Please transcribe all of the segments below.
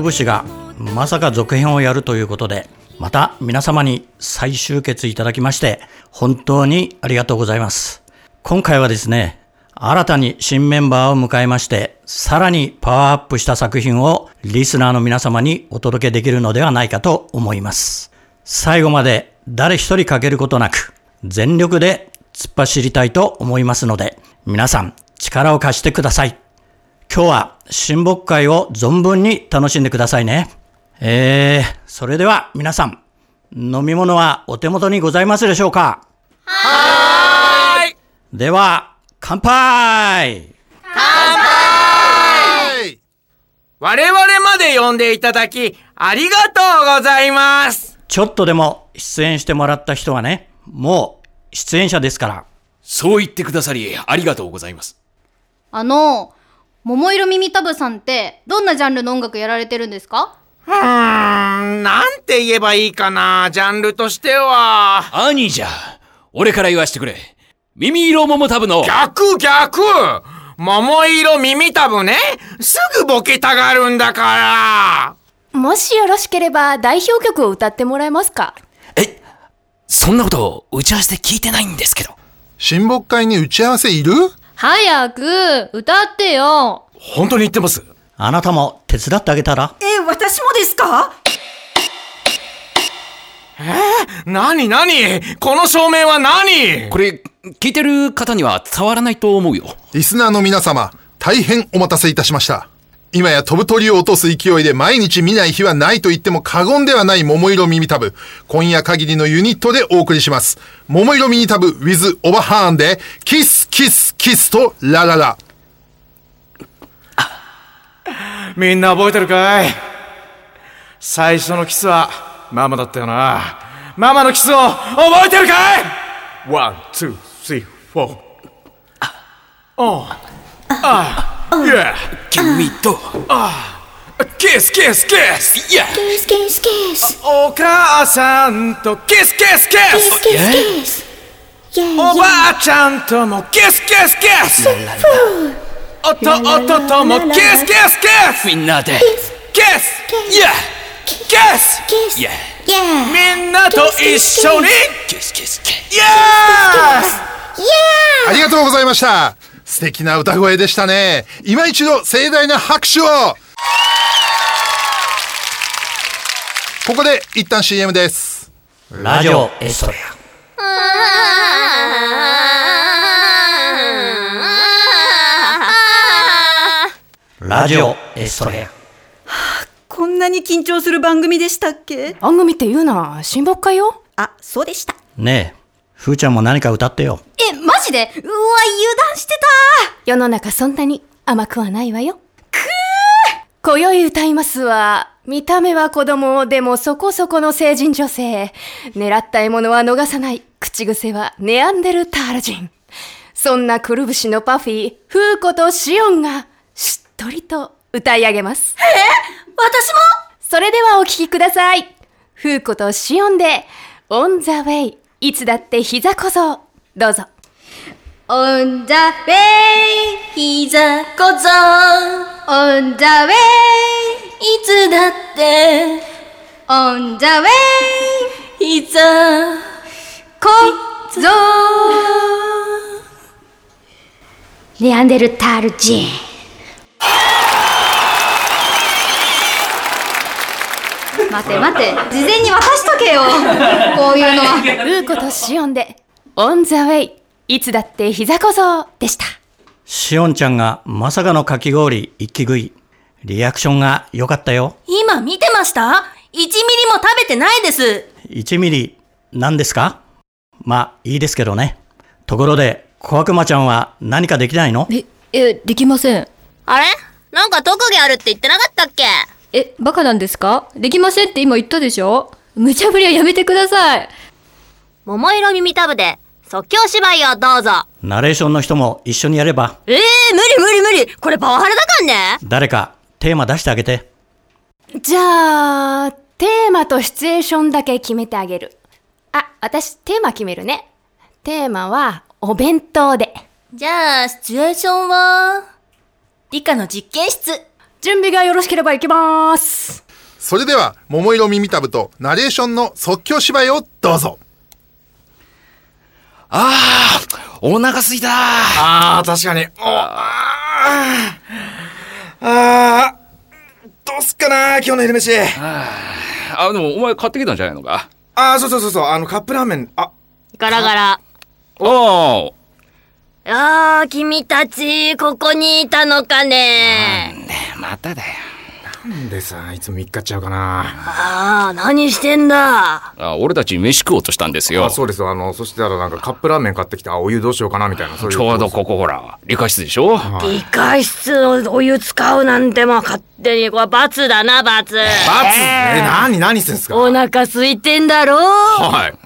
ー、くるぶしがまさか続編をやるということでまた皆様に再集結いただきまして本当にありがとうございます。今回はですね新たに新メンバーを迎えましてさらにパワーアップした作品をリスナーの皆様にお届けできるのではないかと思います。最後まで誰一人欠けることなく全力で突っ走りたいと思いますので皆さん力を貸してください。今日は親睦会を存分に楽しんでくださいね。えー、それでは皆さん、飲み物はお手元にございますでしょうか？はーいでは、乾杯我々まで呼んでいただき、ありがとうございます。ちょっとでも出演してもらった人はね、もう出演者ですから。そう言ってくださり、ありがとうございます。あの、桃色耳たぶさんって、どんなジャンルの音楽やられてるんですか？うーん、なんて言えばいいかな、ジャンルとしては。兄じゃ、俺から言わしてくれ。耳色桃タブの、逆逆桃色耳たぶね。すぐボケたがるんだから。もしよろしければ代表曲を歌ってもらえますか？え、そんなこと、打ち合わせで聞いてないんですけど。親睦会に打ち合わせいる？早く、歌ってよ。本当に言ってますあなたも手伝ってあげたら？え、私もですか？なになにこの照明は何？これ、聞いてる方には伝わらないと思うよ。リスナーの皆様、大変お待たせいたしました。今や飛ぶ鳥を落とす勢いで毎日見ない日はないと言っても過言ではない桃色耳たぶ。今夜限りのユニットでお送りします。桃色耳たぶ with オバハーンで、キスキスキスとラララ。みんな覚えてるかい？最初のキスはママだったよな。ママのキスを覚えてるかい？ One, two, three, four。おう。あ、いや。君と、キスキスキスいや、キスキスキスお母さんとキスキスキスキスキスおばあちゃんともキスキスキス。弟ともキスキスキス。みんなで、キス。いや、キス。いや、みんなと一緒に。キス。キス。キス。イエスありがとうございました。素敵な歌声でしたね。今一度盛大な拍手を。ここで一旦 CM です。ラジオエストレア。ラジオエストレア。こんなに緊張する番組でしたっけ？番組って言うな親睦会よ。あ、そうでした。ねえ、ふーちゃんも何か歌ってよ。え、マジで？うわ、油断して世の中そんなに甘くはないわよ。くー。今宵歌いますは見た目は子供でもそこそこの成人女性。狙った獲物は逃さない口癖はネアンデルタール人そんなくるぶしのパフィー、フーコとシオンがしっとりと歌い上げます。私も？それではお聴きください。フーコとシオンで、On the way いつだって膝小僧。どうぞ。On the way 膝小僧 On the way いつだって On the way 膝ネアンデルタール人待て待て事前に渡しとけよ こういうのはルーコとシオンで On the way いつだって膝小僧でしたしおんちゃんがまさかのかき氷一気食い。リアクションが良かったよ。今見てました ?1 ミリも食べてないです1ミリ、何ですか？まあ、いいですけどね。ところで、小悪魔ちゃんは何かできないの？え、え、できません。あれ？なんか特技あるって言ってなかったっけ？え、バカなんですか？できませんって今言ったでしょ？無茶ぶりはやめてください。桃色耳たぶで即興芝居をどうぞ。ナレーションの人も一緒にやれば、えー、無理無理無理これパワハラだかんね誰かテーマ出してあげて。じゃあ、テーマとシチュエーションだけ決めてあげる。あ、私テーマ決めるね。テーマは、お弁当で。じゃあ、シチュエーションは、理科の実験室。準備がよろしければ行きまーす。それでは、桃色耳たぶとナレーションの即興芝居をどうぞ。ああ、お腹すいた。ああ、確かに。おあーあー、どうすっかな今日の昼飯。あ、でもお前買ってきたんじゃないのか？ああ、そうそうそうそう、あの、カップラーメン、あ、ガラガラ。おお。あー、君たち、ここにいたのかねまただよ。なんでさ、いつも3日ちゃうかなあー、何してんだあ俺たち飯食おうとしたんですよ。あ、そうですよ。あの、そしたらなんかカップラーメン買ってきて、あ、お湯どうしようかなみたいな。そういうちょうどここほら、理科室でしょ？理科室のお湯使うなんてもう勝手に、これ罰だな、罰。罰？え、何、何してんすか？お腹空いてんだろはい。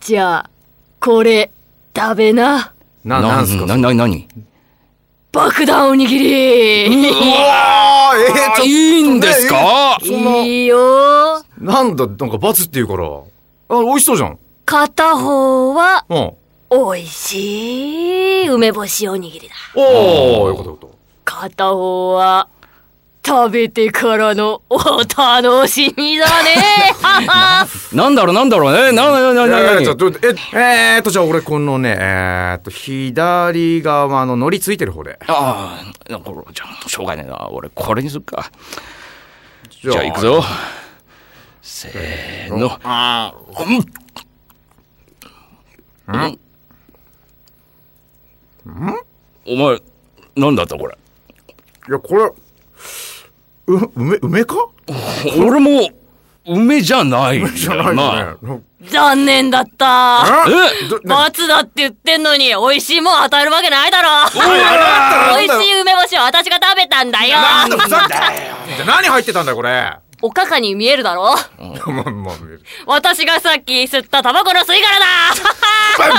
じゃあ、これ、食べな。な、なんすか？な、な、なに爆弾おにぎりあーえー、ちょっといいんですか？いいよなんだ、なんか罰って言うから。あ、美味しそうじゃん。片方は、うん。美味しい梅干しおにぎりだ。おー、よかったよかっ片方は、食べてからのお楽しみだね なんだろう、なんだろうね。な、な、な、た。な、な、えー、ちょっと、え、えーっと、じゃあ俺このね、えーっと、左側の乗りついてる方で。ああ、これ、じゃあ、しょうがないな。俺、これにするか。じじゃあ、行くぞ。せーの。あうん。お前、なんだったこれ？ーいや、これ、う、梅、梅か？俺も、梅じゃないじゃよないな。よね。残念だった。え？どな罰だって言ってんのに、美味しいもん与えるわけないだろ。美味しい梅干しを私が食べたんだよ。なんだふざけじゃあ何入ってたんだよ、これ？おかかに見えるだろ。まあまあ、私がさっき吸ったタバコの吸い殻だ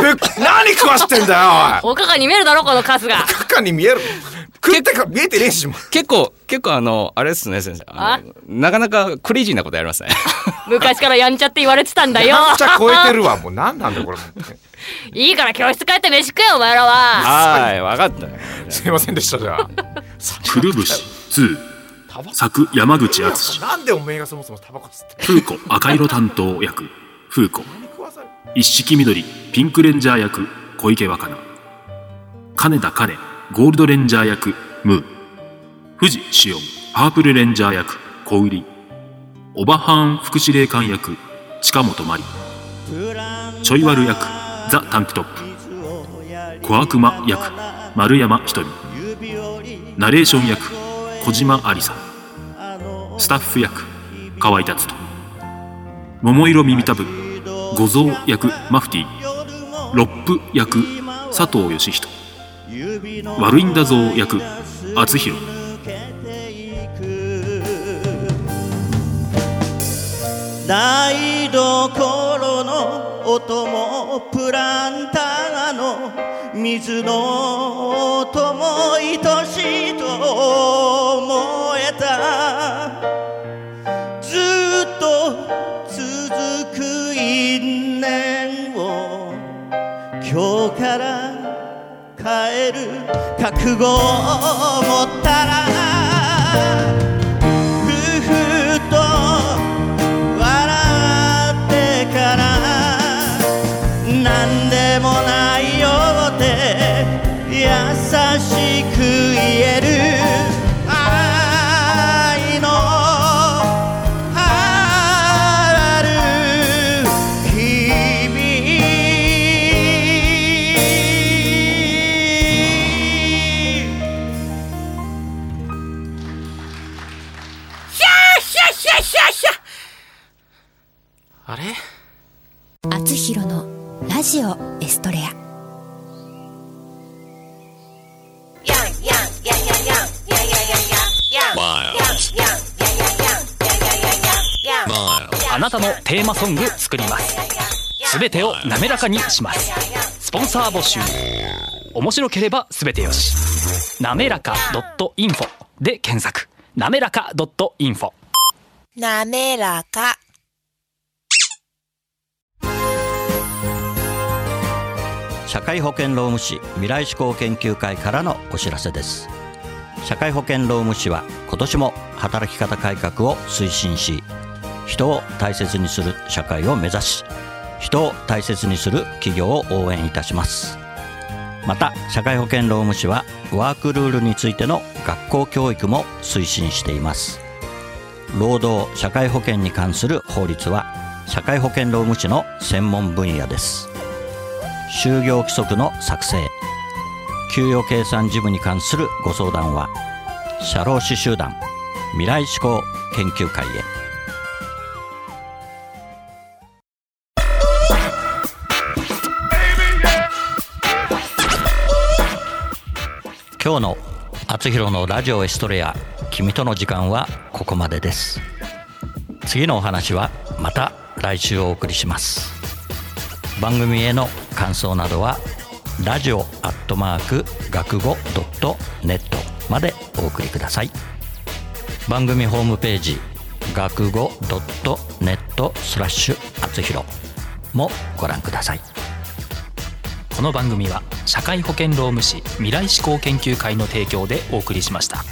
ぶ何食わしてんだよ、おい。おかかに見えるだろこのカスがカカに見える。食ってか見えてねえし、もう結構、結構あの、あれですね、先生。あ？のなかなかクレイジーなことやりますね。昔からやんちゃって言われてたんだよやんちゃ超えてるわ。もう何なんだよ、これ。いいから教室帰って飯食えよお前らははい、わかったよ。すいませんでした、じゃあ。くるぶし2作山口敦なんでおめえがそもそもタバコ吸って風子赤色担当役風子一色緑ピンクレンジャー役小池若菜。金田金ゴールドレンジャー役ムー。藤志音パープルレンジャー役小売オバハーン副司令官役近本麻里。ちょい悪役ザ・タンクトップ。小悪魔役丸山ひとみナレーション役小島ありさ。スタッフ役河合達人。桃色耳たぶ五蔵役マフティー。ロップ役佐藤義人。悪いんだぞ役厚弘。台所の音もプランターの水の音も愛しいと思え今日から帰る覚悟を持ったらジオエストレア。あなたのテーマソング作ります。すべてを滑らかにします。スポンサー募集。面白ければすべてよし。なめらか .info で検索。なめらか .info なめらか。社会保険労務士未来志向研究会からのお知らせです。社会保険労務士は今年も働き方改革を推進し人を大切にする社会を目指し人を大切にする企業を応援いたします。また社会保険労務士はワークルールについての学校教育も推進しています。労働社会保険に関する法律は社会保険労務士の専門分野です。就業規則の作成。給与計算事務に関するご相談は社労士集団未来志向研究会へ。今日の「あつひろのラジオエストレア君との時間」はここまでです。次のお話はまた来週お送りします。番組への感想などはラジオアットマーク学語ドットネットまでお送りください番組ホームページ学語ドットネットスラッシュあつひろもご覧くださいこの番組は社会保険労務士未来志向研究会の提供でお送りしました。